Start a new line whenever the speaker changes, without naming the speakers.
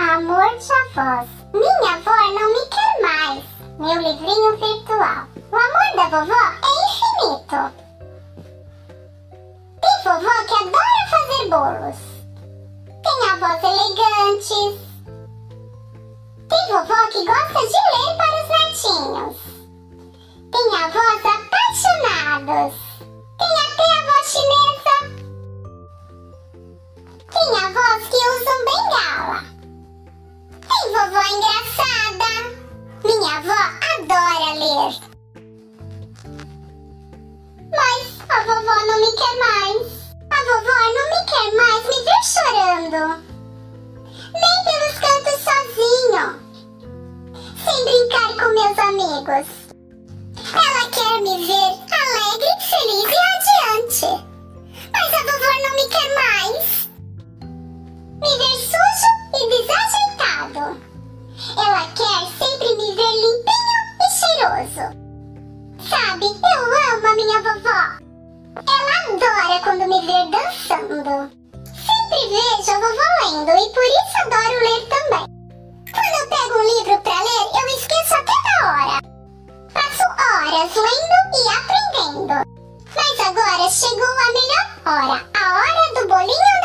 Amor de avós. Minha avó não me quer mais. Meu livrinho virtual. O amor da vovó é infinito. Tem vovó que adora fazer bolos. Tem avós elegantes. Tem vovó que gosta de ler para os netinhos. Tem avós apaixonados. Vovó engraçada. Minha avó adora ler. Mas a vovó não me quer mais. A vovó não me quer mais me ver chorando. Nem pelos cantos sozinho. Sem brincar com meus amigos. Ver dançando. Sempre vejo a vovó lendo e por isso adoro ler também. Quando eu pego um livro pra ler, eu esqueço até da hora. Passo horas lendo e aprendendo. Mas agora chegou a melhor hora, a hora do bolinho